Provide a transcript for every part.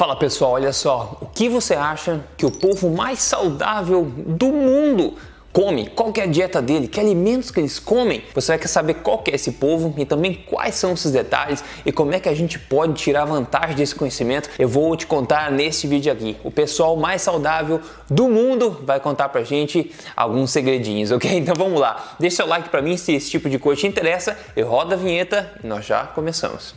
Fala pessoal, olha só, o que você acha que o povo mais saudável do mundo come? Qual é a dieta dele? Que alimentos que eles comem? Você vai saber qual é esse povo e também quais são esses detalhes e como é que a gente pode tirar vantagem desse conhecimento. Eu vou te contar nesse vídeo aqui. O pessoal mais saudável do mundo vai contar pra gente alguns segredinhos, ok? Então vamos lá. Deixa seu like pra mim se esse tipo de coisa te interessa. Eu rodo a vinheta e nós já começamos.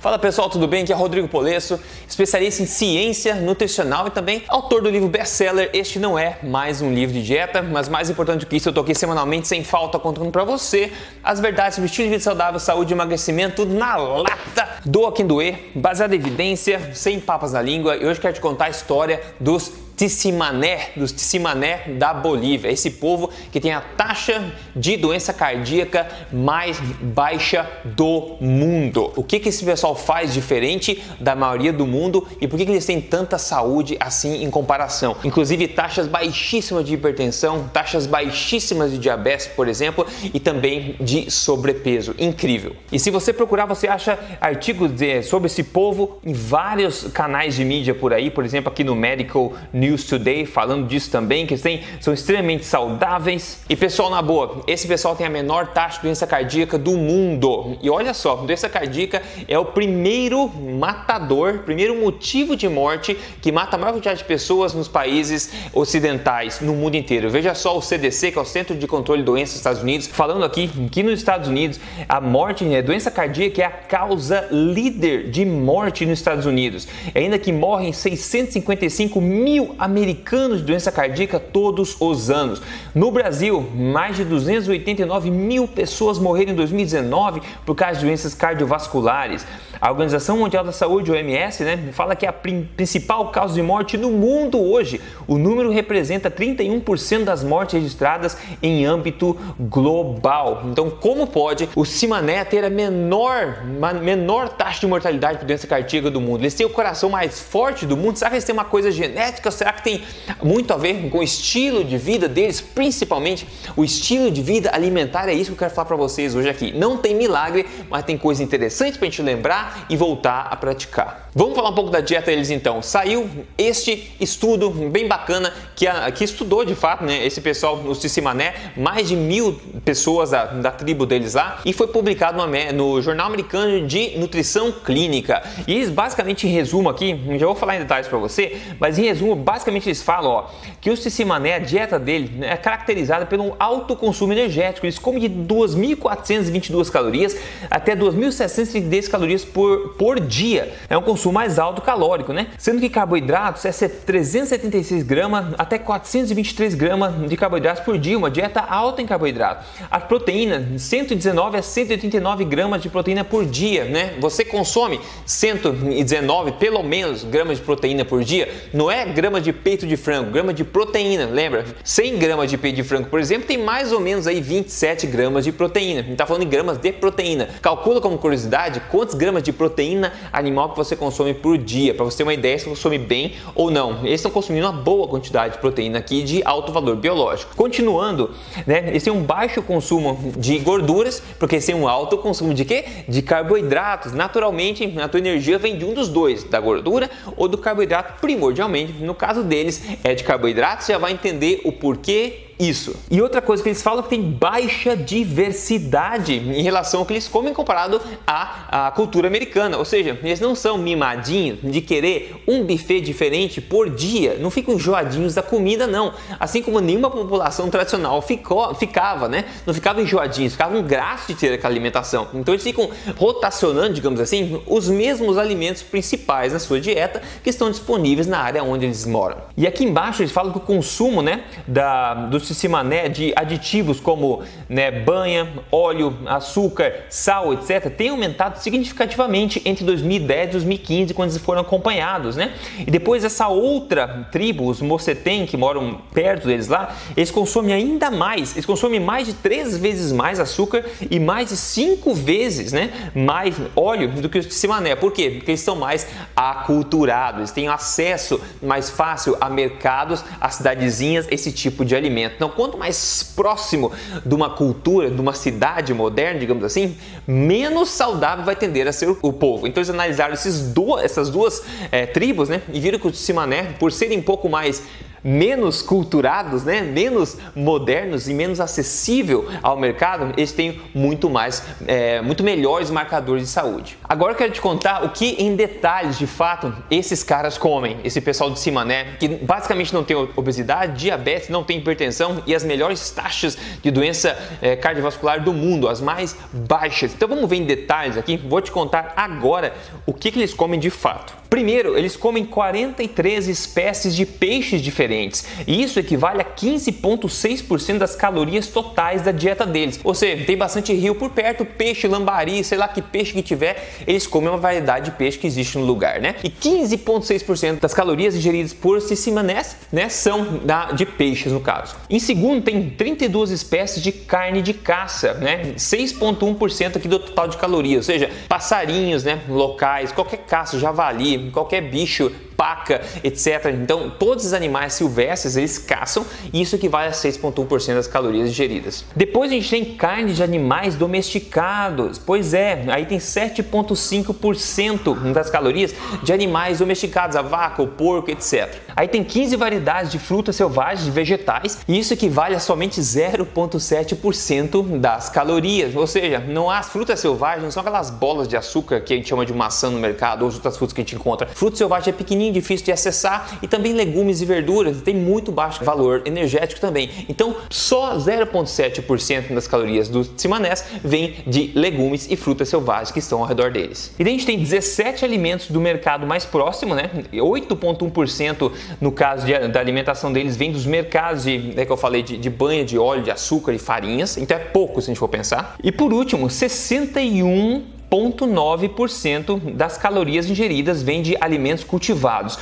Fala pessoal, tudo bem? Aqui é Rodrigo Polesso, especialista em ciência nutricional e também autor do livro best-seller Este Não É Mais Um Livro de Dieta, mas mais importante do que isso, eu tô aqui semanalmente sem falta contando para você as verdades sobre estilo de vida saudável, saúde e emagrecimento na lata, doa quem doer, baseado em evidência, sem papas na língua e hoje quero te contar a história dos Tissimané, dos Tissimané da Bolívia, esse povo que tem a taxa de doença cardíaca mais baixa do mundo. O que, que esse pessoal faz diferente da maioria do mundo e por que, que eles têm tanta saúde assim em comparação? Inclusive taxas baixíssimas de hipertensão, taxas baixíssimas de diabetes, por exemplo, e também de sobrepeso. Incrível. E se você procurar, você acha artigos de, sobre esse povo em vários canais de mídia por aí, por exemplo, aqui no Medical News News Today falando disso também, que têm, são extremamente saudáveis. E pessoal, na boa, esse pessoal tem a menor taxa de doença cardíaca do mundo. E olha só, doença cardíaca é o primeiro matador, primeiro motivo de morte que mata a maior quantidade de pessoas nos países ocidentais, no mundo inteiro. Veja só o CDC, que é o Centro de Controle de Doenças dos Estados Unidos, falando aqui que nos Estados Unidos a morte, a doença cardíaca é a causa líder de morte nos Estados Unidos. Ainda que morrem 655 mil americanos de doença cardíaca todos os anos. No Brasil, mais de 289 mil pessoas morreram em 2019 por causa de doenças cardiovasculares. A Organização Mundial da Saúde, OMS, né, fala que é a principal causa de morte no mundo hoje. O número representa 31% das mortes registradas em âmbito global. Então, como pode o Cimané ter a menor, menor taxa de mortalidade por doença cardíaca do mundo? Eles têm o coração mais forte do mundo? Será que eles têm uma coisa genética? Será que tem muito a ver com o estilo de vida deles? Principalmente o estilo de vida alimentar. É isso que eu quero falar para vocês hoje aqui. Não tem milagre, mas tem coisa interessante para a gente lembrar e voltar a praticar. Vamos falar um pouco da dieta deles então. Saiu este estudo bem bacana que, a, que estudou de fato né, esse pessoal no Cissimané, mais de mil pessoas da, da tribo deles lá, e foi publicado no, no Jornal Americano de Nutrição Clínica. E eles basicamente em resumo aqui, já vou falar em detalhes para você, mas em resumo, basicamente eles falam ó, que o Cissimané, a dieta dele né, é caracterizada pelo alto consumo energético. Eles comem de 2.422 calorias até 2.610 calorias por por, por dia. É um consumo mais alto calórico, né? Sendo que carboidratos é 376 gramas até 423 gramas de carboidratos por dia, uma dieta alta em carboidrato. A proteína, 119 a 189 gramas de proteína por dia, né? Você consome 119, pelo menos, gramas de proteína por dia. Não é grama de peito de frango, grama de proteína, lembra? 100 gramas de peito de frango, por exemplo, tem mais ou menos aí 27 gramas de proteína. A gente tá falando em gramas de proteína. Calcula como curiosidade quantos gramas de de proteína animal que você consome por dia, para você ter uma ideia se consome bem ou não. Eles estão consumindo uma boa quantidade de proteína aqui de alto valor biológico. Continuando, né, eles têm um baixo consumo de gorduras, porque eles têm um alto consumo de quê? De carboidratos. Naturalmente, a tua energia vem de um dos dois, da gordura ou do carboidrato, primordialmente. No caso deles, é de carboidratos, já vai entender o porquê isso. E outra coisa que eles falam é que tem baixa diversidade em relação ao que eles comem comparado à, à cultura americana. Ou seja, eles não são mimadinhos de querer um buffet diferente por dia, não ficam enjoadinhos da comida, não. Assim como nenhuma população tradicional ficou, ficava, né? Não ficava enjoadinhos, ficavam graços de ter aquela alimentação. Então eles ficam rotacionando, digamos assim, os mesmos alimentos principais na sua dieta que estão disponíveis na área onde eles moram. E aqui embaixo eles falam que o consumo, né, da, dos Cimané de aditivos como né, banha, óleo, açúcar, sal, etc., tem aumentado significativamente entre 2010 e 2015, quando eles foram acompanhados, né? E depois essa outra tribo, os Mocetem, que moram perto deles lá, eles consomem ainda mais, eles consomem mais de três vezes mais açúcar e mais de cinco vezes né, mais óleo do que os Cimané. Por quê? Porque eles são mais aculturados, eles têm acesso mais fácil a mercados, a cidadezinhas, esse tipo de alimento. Então, quanto mais próximo de uma cultura, de uma cidade moderna, digamos assim, menos saudável vai tender a ser o povo. Então, eles analisaram esses essas duas é, tribos né, e viram que os Cimané, por serem um pouco mais menos culturados, né, menos modernos e menos acessível ao mercado, eles têm muito mais, é, muito melhores marcadores de saúde. Agora eu quero te contar o que em detalhes, de fato, esses caras comem, esse pessoal de cima, né, que basicamente não tem obesidade, diabetes, não tem hipertensão e as melhores taxas de doença é, cardiovascular do mundo, as mais baixas. Então vamos ver em detalhes aqui, vou te contar agora o que, que eles comem de fato. Primeiro, eles comem 43 espécies de peixes diferentes, e isso equivale a 15,6% das calorias totais da dieta deles. Ou seja, tem bastante rio por perto, peixe, lambari, sei lá que peixe que tiver, eles comem uma variedade de peixe que existe no lugar, né? E 15,6% das calorias ingeridas por Cissimanés, né, são da, de peixes no caso. Em segundo, tem 32 espécies de carne de caça, né? 6,1% aqui do total de calorias, ou seja, passarinhos, né, locais, qualquer caça, javali, qualquer bicho paca, etc. Então, todos os animais silvestres eles caçam e isso equivale a 6,1% das calorias ingeridas. Depois a gente tem carne de animais domesticados. Pois é, aí tem 7,5% das calorias de animais domesticados, a vaca, o porco, etc. Aí tem 15 variedades de frutas selvagens e vegetais e isso equivale a somente 0,7% das calorias. Ou seja, não há frutas selvagens, não são aquelas bolas de açúcar que a gente chama de maçã no mercado ou outras frutas que a gente encontra. Fruta selvagem é pequenininho pequenininho, difícil de acessar e também legumes e verduras tem muito baixo valor energético também. Então, só 0,7% das calorias do cimanés vem de legumes e frutas selvagens que estão ao redor deles. E daí a gente tem 17 alimentos do mercado mais próximo, né? 8,1% no caso de, da alimentação deles vem dos mercados de, é que eu falei, de, de banha, de óleo, de açúcar e farinhas. Então é pouco se a gente for pensar. E por último, 61 0,9% das calorias ingeridas vem de alimentos cultivados.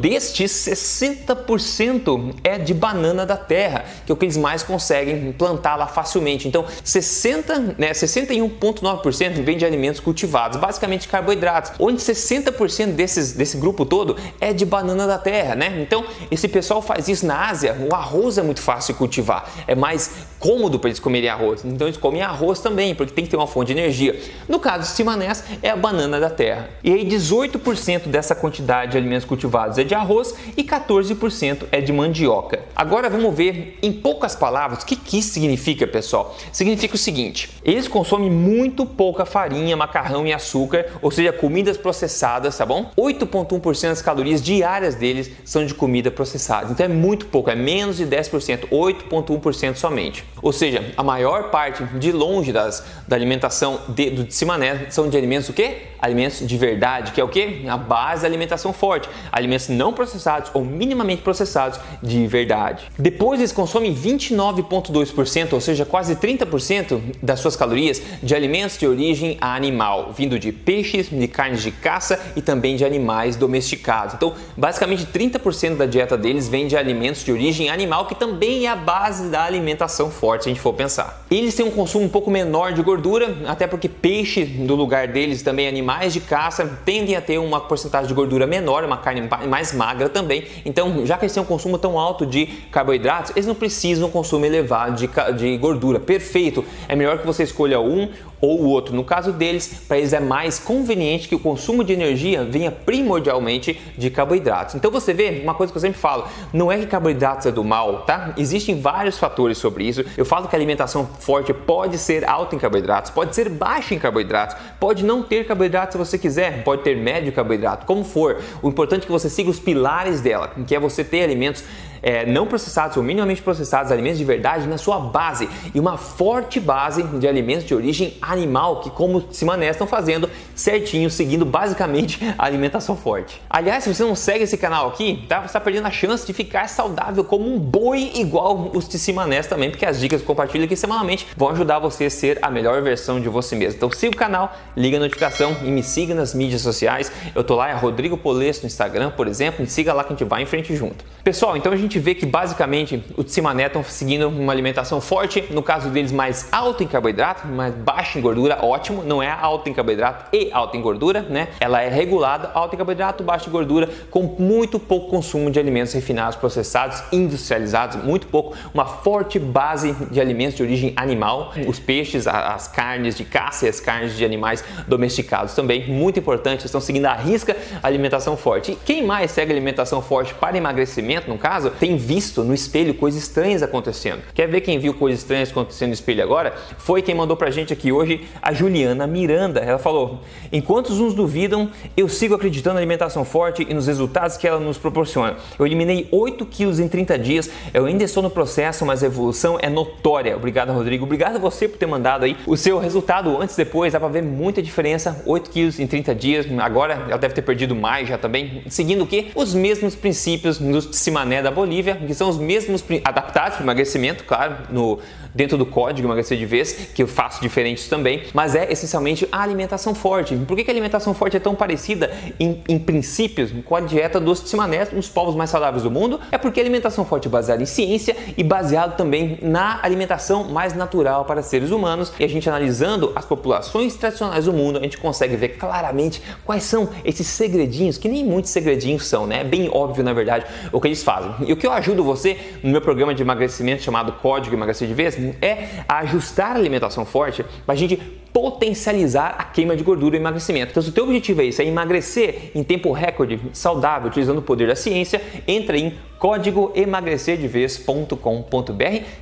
Destes, 60% é de banana da terra, que é o que eles mais conseguem plantar lá facilmente. Então, 60, né, 61,9% vem de alimentos cultivados, basicamente carboidratos, onde 60% desses, desse grupo todo é de banana da terra, né? Então, esse pessoal faz isso na Ásia, o arroz é muito fácil de cultivar, é mais cômodo para eles comerem arroz. Então, eles comem arroz também, porque tem que ter uma fonte de energia. No caso de Simanés é a banana da terra. E aí 18% dessa quantidade de alimentos cultivados é de arroz e 14% é de mandioca. Agora vamos ver em poucas palavras o que, que isso significa, pessoal. Significa o seguinte: eles consomem muito pouca farinha, macarrão e açúcar, ou seja, comidas processadas, tá bom? 8,1% das calorias diárias deles são de comida processada. Então é muito pouco, é menos de 10%, 8,1% somente. Ou seja, a maior parte de longe das, da alimentação de, do Simané são de alimentos o quê? Alimentos de verdade, que é o quê? A base da alimentação forte. Alimentos não processados ou minimamente processados de verdade. Depois eles consomem 29,2%, ou seja, quase 30% das suas calorias de alimentos de origem animal, vindo de peixes, de carnes de caça e também de animais domesticados. Então, basicamente 30% da dieta deles vem de alimentos de origem animal, que também é a base da alimentação forte, se a gente for pensar. Eles têm um consumo um pouco menor de gordura, até porque peixe do lugar deles também animais de caça tendem a ter uma porcentagem de gordura menor, uma carne mais magra também. Então, já que eles têm um consumo tão alto de carboidratos, eles não precisam um consumo elevado de, de gordura. Perfeito. É melhor que você escolha um ou o outro. No caso deles, para eles é mais conveniente que o consumo de energia venha primordialmente de carboidratos. Então você vê uma coisa que eu sempre falo, não é que carboidratos é do mal, tá? Existem vários fatores sobre isso. Eu falo que a alimentação forte pode ser alta em carboidratos, pode ser baixa em carboidratos, pode não ter carboidratos se você quiser, pode ter médio carboidrato, como for. O importante é que você siga os pilares dela, que é você ter alimentos é, não processados ou minimamente processados, alimentos de verdade, na sua base e uma forte base de alimentos de origem animal, que como se Mané estão fazendo, certinho, seguindo basicamente a alimentação forte. Aliás, se você não segue esse canal aqui, tá? Você está perdendo a chance de ficar saudável como um boi igual os Tissimanés também, porque as dicas que compartilho aqui semanalmente vão ajudar você a ser a melhor versão de você mesmo. Então siga o canal, liga a notificação e me siga nas mídias sociais. Eu tô lá, é Rodrigo Polesso no Instagram, por exemplo, me siga lá que a gente vai em frente junto. Pessoal, então a gente vê que basicamente o Tissimané estão seguindo uma alimentação forte, no caso deles mais alta em carboidrato, mais baixa em gordura, ótimo, não é alta em carboidrato e alta em gordura, né? Ela é regulada, alta em carboidrato, baixa em gordura, com muito pouco consumo de alimentos refinados, processados, industrializados, muito pouco, uma forte base de alimentos de origem animal, os peixes, as carnes de caça e as carnes de animais domesticados também, muito importante, estão seguindo a risca alimentação forte. E quem mais segue alimentação forte para emagrecimento, no caso, tem visto no espelho coisas estranhas acontecendo. Quer ver quem viu coisas estranhas acontecendo no espelho agora? Foi quem mandou pra gente aqui hoje, a Juliana Miranda. Ela falou: Enquanto uns duvidam, eu sigo acreditando na alimentação forte e nos resultados que ela nos proporciona. Eu eliminei 8 quilos em 30 dias, eu ainda estou no processo, mas a evolução é notória. Obrigado, Rodrigo. Obrigado a você por ter mandado aí o seu resultado antes e depois. Dá pra ver muita diferença. 8 quilos em 30 dias. Agora ela deve ter perdido mais já também. Seguindo o que? Os mesmos princípios do Simané da Bolívia, que são os mesmos adaptados para emagrecimento, claro, no, dentro do código emagrecer de vez, que eu faço diferentes também, mas é essencialmente a alimentação forte. Por que, que a alimentação forte é tão parecida em, em princípios com a dieta dos Tsimanés, os povos mais saudáveis do mundo? É porque a alimentação forte é baseada em ciência e baseado também na alimentação mais natural para seres humanos. E a gente analisando as populações tradicionais do mundo, a gente consegue ver claramente quais são esses segredinhos, que nem muitos segredinhos são, né? É bem óbvio, na verdade, o que eles fazem. E o que eu ajudo você no meu programa de emagrecimento chamado Código Emagrecer de Vez é ajustar a alimentação forte para a gente potencializar a queima de gordura e emagrecimento. Então, se o teu objetivo é isso, é emagrecer em tempo recorde, saudável, utilizando o poder da ciência, entra em código emagrecerdevez.com.br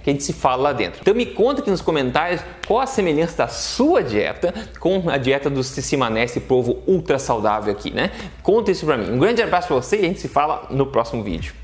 que a gente se fala lá dentro. Então me conta aqui nos comentários qual a semelhança da sua dieta com a dieta do Cissimané, esse povo ultra saudável aqui, né? Conta isso pra mim. Um grande abraço pra você e a gente se fala no próximo vídeo.